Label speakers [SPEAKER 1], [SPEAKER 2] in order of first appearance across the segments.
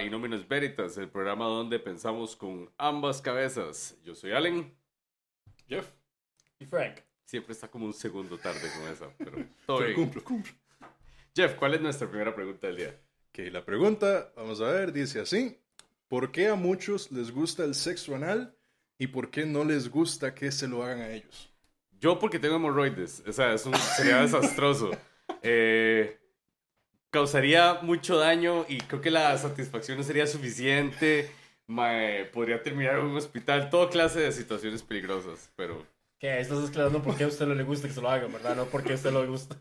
[SPEAKER 1] A Inómenos Veritas, el programa donde pensamos con ambas cabezas. Yo soy Allen.
[SPEAKER 2] Jeff.
[SPEAKER 3] Y Frank.
[SPEAKER 1] Siempre está como un segundo tarde con esa, pero todo
[SPEAKER 2] Pero
[SPEAKER 1] bien.
[SPEAKER 2] cumplo, cumplo.
[SPEAKER 1] Jeff, ¿cuál es nuestra primera pregunta del día?
[SPEAKER 2] Ok, la pregunta, vamos a ver, dice así. ¿Por qué a muchos les gusta el sexo anal y por qué no les gusta que se lo hagan a ellos?
[SPEAKER 1] Yo porque tengo hemorroides, o sea, es un- sería desastroso. Eh, causaría mucho daño y creo que la satisfacción no sería suficiente. Mae, podría terminar en un hospital, toda clase de situaciones peligrosas, pero...
[SPEAKER 3] ¿Qué? Estás aclarando por qué a usted no le gusta que se lo hagan, ¿verdad? No porque a usted no le gusta.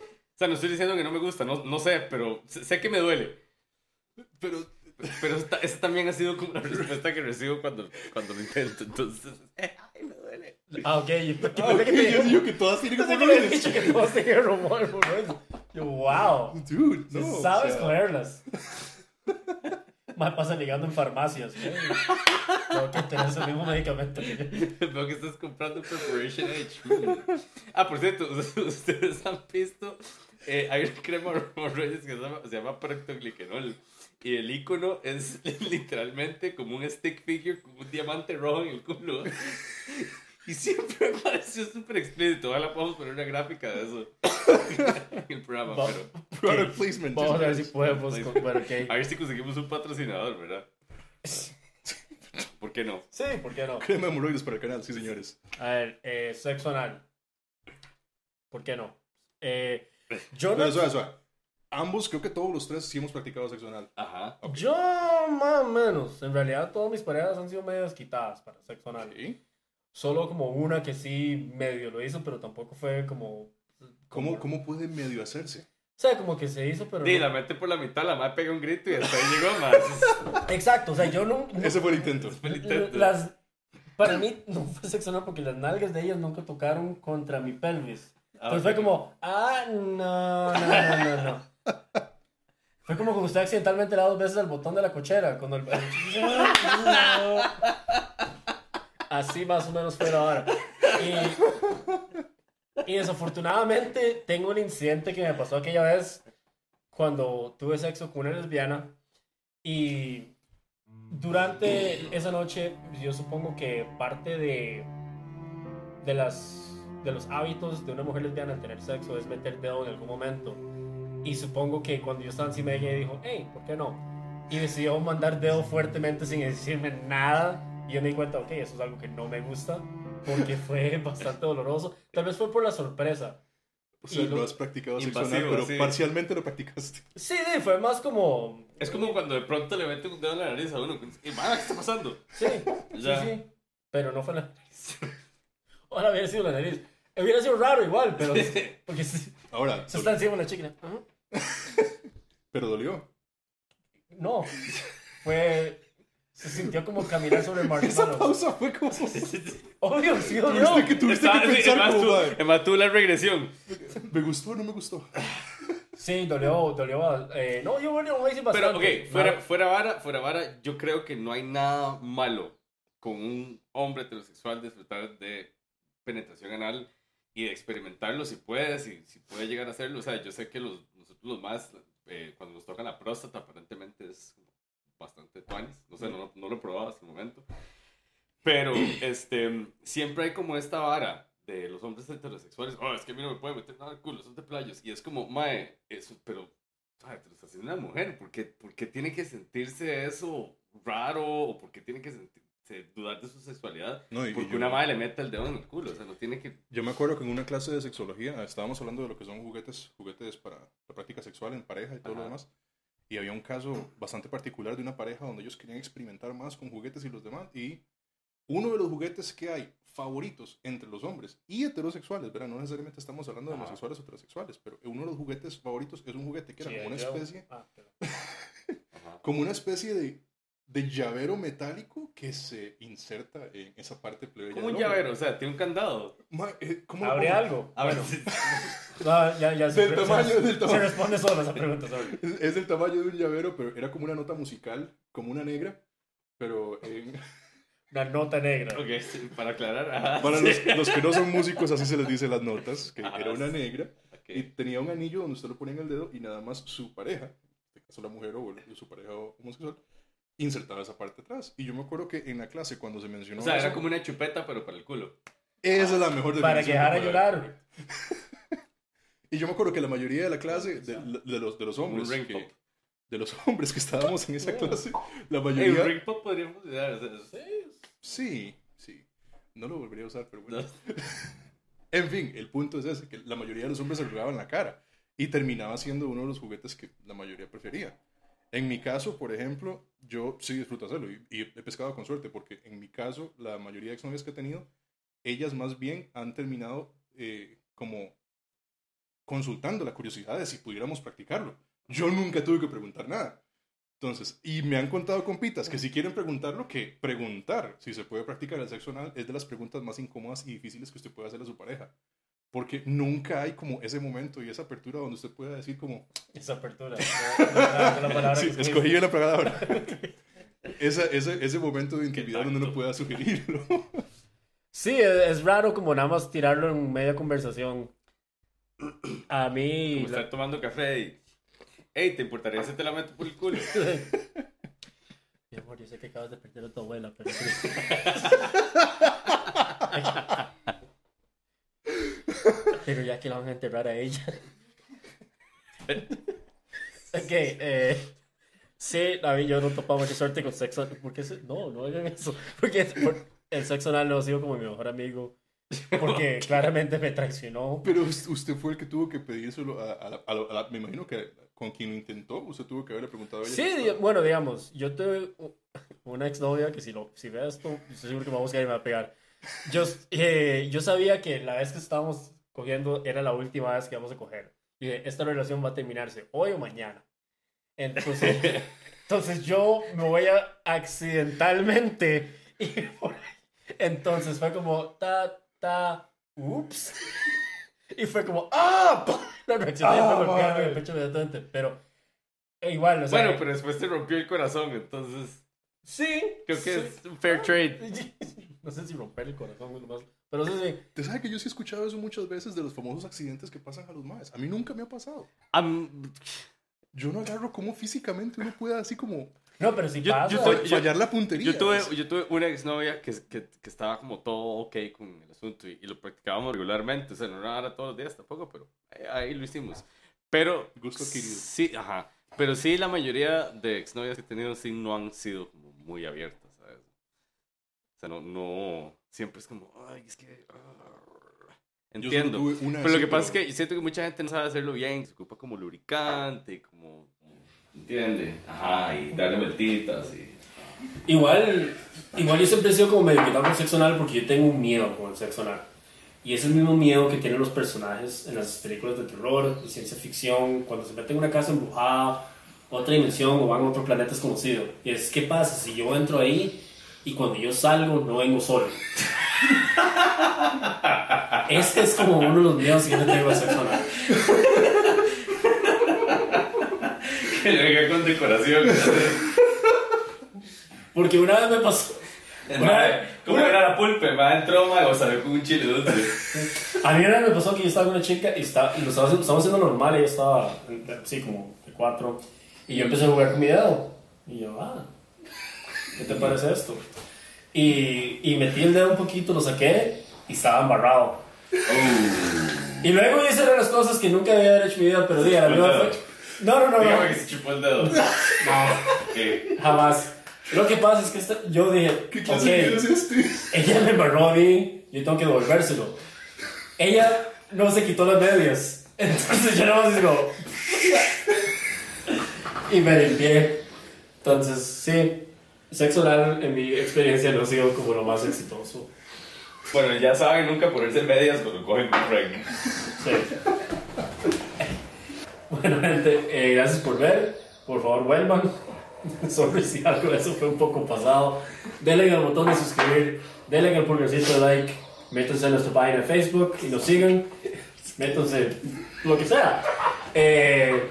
[SPEAKER 1] O sea, no estoy diciendo que no me gusta, no, no sé, pero sé, sé que me duele.
[SPEAKER 2] Pero,
[SPEAKER 1] Pero esta, esta también ha sido como la respuesta que recibo cuando, cuando lo intento, entonces... eh, ay, me duele.
[SPEAKER 3] Ah, ok. Yo, yo
[SPEAKER 2] ah, ok,
[SPEAKER 3] pensé que te-
[SPEAKER 2] yo digo que todas tienen
[SPEAKER 3] había
[SPEAKER 2] hemorroides.
[SPEAKER 3] dicho que todos tenían rumor por eso. Yo, wow.
[SPEAKER 2] Dude, no.
[SPEAKER 3] sabe
[SPEAKER 2] o sea,
[SPEAKER 3] escogerlas. Más pasa ligando en farmacias. ¿eh? Tengo que tener ese mismo medicamento.
[SPEAKER 1] Veo que estás comprando Preparation H. Ah, por cierto, ustedes han visto. eh, hay una crema hemorroides que se llama, se llama Proctoglicanol. Y el icono es literalmente como un stick figure con un diamante rojo en el culo. Y siempre me pareció súper explícito. Ojalá podamos poner una gráfica de eso en el programa.
[SPEAKER 3] Va-
[SPEAKER 1] Pero
[SPEAKER 2] Product placement.
[SPEAKER 3] Vamos a ver si podemos. Bueno,
[SPEAKER 1] a ver si conseguimos un patrocinador, ¿verdad? ¿Por qué no?
[SPEAKER 3] Sí, ¿por qué no?
[SPEAKER 2] Crema de hemorroides para el canal, sí, señores.
[SPEAKER 3] A ver, eh, sexo anal. ¿Por qué no? Eh, yo no.
[SPEAKER 2] Suave, suave. Ambos, creo que todos los tres sí hemos practicado sexo anal.
[SPEAKER 1] Ajá.
[SPEAKER 3] Yo más o menos. En realidad, todas mis parejas han sido medio quitadas para sexo anal.
[SPEAKER 2] ¿Sí?
[SPEAKER 3] Solo como una que sí medio lo hizo, pero tampoco fue como.
[SPEAKER 2] ¿Cómo,
[SPEAKER 3] como-
[SPEAKER 2] ¿Cómo puede medio hacerse?
[SPEAKER 3] O sea, como que se hizo, pero.
[SPEAKER 1] Sí,
[SPEAKER 3] no-
[SPEAKER 1] la mete por la mitad, la madre pega un grito y hasta ahí llegó más.
[SPEAKER 3] Exacto, o sea, yo no. no-
[SPEAKER 2] Ese fue el intento.
[SPEAKER 1] Fue el intento.
[SPEAKER 3] las, para mí no fue sexo anal porque las nalgas de ellas nunca tocaron contra mi pelvis.
[SPEAKER 1] Ah,
[SPEAKER 3] Entonces
[SPEAKER 1] ok.
[SPEAKER 3] fue como, ah, no, no, no, no, no. Fue como cuando usted accidentalmente le da dos veces al botón de la cochera. Cuando el... Así más o menos fue ahora. Y, y desafortunadamente tengo un incidente que me pasó aquella vez cuando tuve sexo con una lesbiana. Y durante esa noche, yo supongo que parte de, de, las, de los hábitos de una mujer lesbiana al tener sexo es meter dedo en algún momento. Y supongo que cuando yo estaba encima de ella, dijo, hey, ¿por qué no? Y decidió mandar dedo fuertemente sin decirme nada. Y yo me di cuenta, ok, eso es algo que no me gusta, porque fue bastante doloroso. Tal vez fue por la sorpresa.
[SPEAKER 2] O sea,
[SPEAKER 3] Y lo-
[SPEAKER 2] no has practicado
[SPEAKER 1] Invasivo,
[SPEAKER 2] pero
[SPEAKER 1] sí.
[SPEAKER 2] parcialmente lo practicaste.
[SPEAKER 3] Sí, sí, fue más como...
[SPEAKER 1] Es como cuando de pronto le mete un dedo en la nariz a uno. Y, "Mara, ¿qué está pasando?
[SPEAKER 3] Sí,
[SPEAKER 1] Ya.
[SPEAKER 3] sí, sí. Pero no fue la nariz. Ojalá hubiera sido la nariz. Hubiera sido raro igual, pero... Porque se,
[SPEAKER 2] Ahora,
[SPEAKER 3] se está encima de la chica.
[SPEAKER 2] Pero dolió.
[SPEAKER 3] No. Fue... Se sintió como caminar sobre el
[SPEAKER 2] Esa pausa fue como...
[SPEAKER 3] Obvio, sí,
[SPEAKER 2] Tuviste
[SPEAKER 3] dolió.
[SPEAKER 2] que, tuviste que pensar
[SPEAKER 1] además
[SPEAKER 2] como,
[SPEAKER 1] tú-
[SPEAKER 2] madre,
[SPEAKER 1] además tú la regresión.
[SPEAKER 2] ¿me gustó o no me gustó?
[SPEAKER 3] Sí, dolió, dolió. Eh, no, yo bueno, me hice bastante.
[SPEAKER 1] Pero, ok, fuera, fuera vara, fuera vara, yo creo que no hay nada malo con un hombre heterosexual disfrutar de penetración anal y de experimentarlo si puede, si, si puede llegar a hacerlo. O sea, yo sé que los, nosotros los más, eh, cuando nos toca la próstata, aparentemente es bastante tuanis. No sé, no, no lo he probado hasta el momento. Pero, este, siempre hay como esta vara de los hombres heterosexuales. Oh, es que a mí no me puede meter nada al culo, son de playos. Y es como, mae, eso, pero, ay, te lo está haciendo una mujer. ¿Por qué, por qué tiene que sentirse eso raro? ¿O por qué tiene que sentirse, dudar de su sexualidad?
[SPEAKER 2] No, y-
[SPEAKER 1] Porque
[SPEAKER 2] yo-
[SPEAKER 1] una madre le mete el dedo en el culo. O sea, no tiene que.
[SPEAKER 2] Yo me acuerdo que en una clase de sexología estábamos hablando de lo que son juguetes, juguetes para la práctica sexual en pareja y todo lo
[SPEAKER 1] Ajá.
[SPEAKER 2] demás. Y había un caso bastante particular de una pareja donde ellos querían experimentar más con juguetes y los demás. Y uno de los juguetes que hay favoritos entre los hombres y heterosexuales, ¿verdad? No necesariamente estamos hablando de homosexuales o heterosexuales, pero uno de los juguetes favoritos es un juguete que era
[SPEAKER 3] Sí,
[SPEAKER 2] como una especie,
[SPEAKER 3] Ah, pero-
[SPEAKER 2] como una especie de, de llavero metálico que se inserta en esa parte plebeya.
[SPEAKER 1] Como un llavero, o sea, tiene un candado.
[SPEAKER 2] Ma, eh, ¿cómo
[SPEAKER 3] ¿Abre
[SPEAKER 2] pongo?
[SPEAKER 3] algo?
[SPEAKER 1] A ver,
[SPEAKER 3] Bueno, no, ya, ya se,
[SPEAKER 2] Del
[SPEAKER 3] se-
[SPEAKER 2] tamaño,
[SPEAKER 3] se-
[SPEAKER 2] del tamaño.
[SPEAKER 3] Se responde solo esa pregunta.
[SPEAKER 2] Es, es del tamaño de un llavero, pero era como una nota musical, como una negra, pero en-
[SPEAKER 3] Una nota negra.
[SPEAKER 1] Ok, sí, para aclarar. ajá,
[SPEAKER 2] para
[SPEAKER 1] sí.
[SPEAKER 2] los, los que no son músicos así se les dice las notas, que
[SPEAKER 1] Ajá,
[SPEAKER 2] era una negra,
[SPEAKER 1] Ok.
[SPEAKER 2] y tenía un anillo donde usted lo ponía en el dedo y nada más su pareja, en este caso la mujer o su pareja homosexual, insertaba esa parte atrás. Y yo me acuerdo que en la clase cuando se mencionó
[SPEAKER 1] O sea,
[SPEAKER 2] eso,
[SPEAKER 1] era como una chupeta, pero para el culo.
[SPEAKER 2] esa es la mejor
[SPEAKER 3] Para que
[SPEAKER 2] definición
[SPEAKER 3] dejara llorar.
[SPEAKER 2] Y yo me acuerdo que la mayoría de la clase, de, de los, de los
[SPEAKER 1] un
[SPEAKER 2] hombres, que-
[SPEAKER 1] pop.
[SPEAKER 2] de los hombres que estábamos en esa
[SPEAKER 3] Oh.
[SPEAKER 2] clase, la
[SPEAKER 1] El
[SPEAKER 2] mayoría...
[SPEAKER 1] ring pop podría funcionar. o sea,
[SPEAKER 2] Sí, sí. No lo volvería a usar, pero bueno.
[SPEAKER 1] no-
[SPEAKER 2] En fin, el punto es ese, que la mayoría de los hombres se rogaban la cara y terminaba siendo uno de los juguetes que la mayoría prefería. En mi caso, por ejemplo, yo sí disfruto hacerlo y, he pescado con suerte porque en mi caso, la mayoría de exnovias que he tenido, ellas más bien han terminado eh, como consultando la curiosidad de si pudiéramos practicarlo. Yo nunca tuve que preguntar nada. Entonces, y me han contado compitas que si quieren preguntarlo, que preguntar si se puede practicar el sexo anal es de las preguntas más incómodas y difíciles que usted puede hacer a su pareja. Porque nunca hay como ese momento y esa apertura donde usted pueda decir como,
[SPEAKER 3] Esa apertura.
[SPEAKER 2] Sí, escogí la palabra. Esa, ese, ese momento de intimidad donde uno pueda sugerirlo.
[SPEAKER 3] Sí, es, es raro como nada más tirarlo en media conversación. A mí...
[SPEAKER 1] Como estar tomando café y. Hey, ¿te importaría si te la meto por el culo?
[SPEAKER 3] Mi amor, yo sé que acabas de perder a tu abuela, pero... pero ya que la van a enterrar a ella. ok, eh... Sí, a mí yo no topaba mucha suerte con sexo. ¿Por qué? se- No, no hagan eso. Porque por- el sexo anal no ha sido como mi mejor amigo. Porque claramente me traicionó.
[SPEAKER 2] Pero us- usted fue el que tuvo que pedírselo a, a la, a la- a la- Me imagino que con quien lo intentó, usted tuvo que haberle preguntado a ella.
[SPEAKER 3] Sí, di- bueno, digamos, yo tuve una exnovia que si, lo, si ve esto, estoy seguro que me va a buscar y me va a pegar. Yo, eh, yo sabía que la vez que estábamos cogiendo era la última vez que vamos a coger. Y dije, esta relación va a terminarse hoy o mañana. Entonces, entonces yo me voy a accidentalmente ir por ahí. Entonces fue como, ta, ta, ups. Y fue como, ¡ah! La reacción de ella fue golpearme en el pecho inmediatamente. Pero eh, igual, o sea.
[SPEAKER 1] Bueno, pero después te rompió el corazón, entonces.
[SPEAKER 3] Sí.
[SPEAKER 1] Creo que
[SPEAKER 3] sí.
[SPEAKER 1] es fair trade.
[SPEAKER 3] No sé si romper el corazón es lo más. Pero sí, sí.
[SPEAKER 2] Usted sabe que yo sí he escuchado eso muchas veces de los famosos accidentes que pasan a los maes. A mí nunca me ha pasado.
[SPEAKER 1] Am-
[SPEAKER 2] Yo no agarro cómo físicamente uno puede así como
[SPEAKER 3] No, pero si
[SPEAKER 1] Yo-
[SPEAKER 3] pasa.
[SPEAKER 1] yo estoy-
[SPEAKER 2] fallar la puntería.
[SPEAKER 1] yo, tuve,
[SPEAKER 2] Es-
[SPEAKER 1] yo tuve una exnovia que, que, que estaba como todo ok con el asunto y, y lo practicábamos regularmente. O sea, no era todos los días tampoco, pero ahí, ahí lo hicimos. Pero.
[SPEAKER 2] Gusto adquirido.
[SPEAKER 1] Sí, ajá. Pero sí, la mayoría de exnovias que he tenido sí no han sido como muy abiertas, ¿sabes? Sea, no. no siempre es como, ay, es que. ah". Entiendo. Pero lo que pasa es que siento que mucha gente no sabe hacerlo bien, se ocupa como lubricante, como... ¿Entiende? Ajá, y darle vueltitas y...
[SPEAKER 3] Igual, igual yo siempre he sido como medio quitado con el sexo anal porque yo tengo un miedo con el sexo anal. Y es el mismo miedo que tienen los personajes en las películas de terror y ciencia ficción, cuando se meten en una casa embrujada, otra dimensión o van a otro planeta desconocido. Y es, ¿qué pasa si yo entro ahí y cuando yo salgo no vengo solo? Este es como uno de los miedos que yo tengo al sexo anal.
[SPEAKER 1] Que venga con decoración.
[SPEAKER 3] Porque una vez me pasó...
[SPEAKER 1] ¿Cómo era la pulpe? Me entró, o salió con un chile dulce.
[SPEAKER 3] A mí una vez me pasó que yo estaba con una chica y, está, y lo estaba, haciendo- estábamos haciendo normal, ella estaba así como de cuatro. Y yo empecé a jugar con mi dedo. Y yo, ah, ¿qué te parece esto? Y, y metí el dedo un poquito, lo saqué y estaba embarrado. Y luego hice una de las cosas que nunca había hecho en mi vida, pero dije, la
[SPEAKER 1] dedo.
[SPEAKER 3] fue. No, no, no, no.
[SPEAKER 1] Dígame que se chupó el dedo.
[SPEAKER 3] no,
[SPEAKER 1] ¿Qué?
[SPEAKER 3] jamás. Lo que pasa es que esta- yo dije,
[SPEAKER 2] ¿Qué clase de
[SPEAKER 3] ok,
[SPEAKER 2] video es este?
[SPEAKER 3] ella me embarró a mí, yo tengo que devolvérselo. Ella no se quitó las medias. Entonces yo no más digo. y me limpié. Entonces, sí, sexo oral en mi experiencia no ha sido como lo más exitoso.
[SPEAKER 1] Bueno, ya saben, nunca ponerse medias cuando cogen con Frank.
[SPEAKER 3] Sí. Bueno, gente, eh, gracias por ver. Por favor, vuelvan. Sorry si algo de eso fue un poco pasado. Denle al botón de suscribir, denle al pulgarcito de like, métanse en nuestra página de Facebook y nos sigan. Métanse lo que sea. Eh,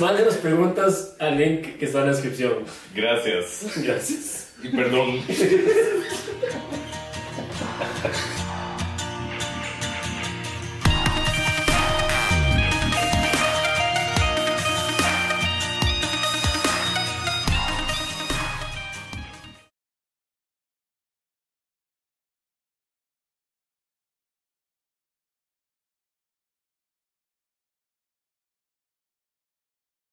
[SPEAKER 3] mándenos preguntas al link que está en la descripción.
[SPEAKER 1] Gracias.
[SPEAKER 3] Gracias.
[SPEAKER 1] Y perdón.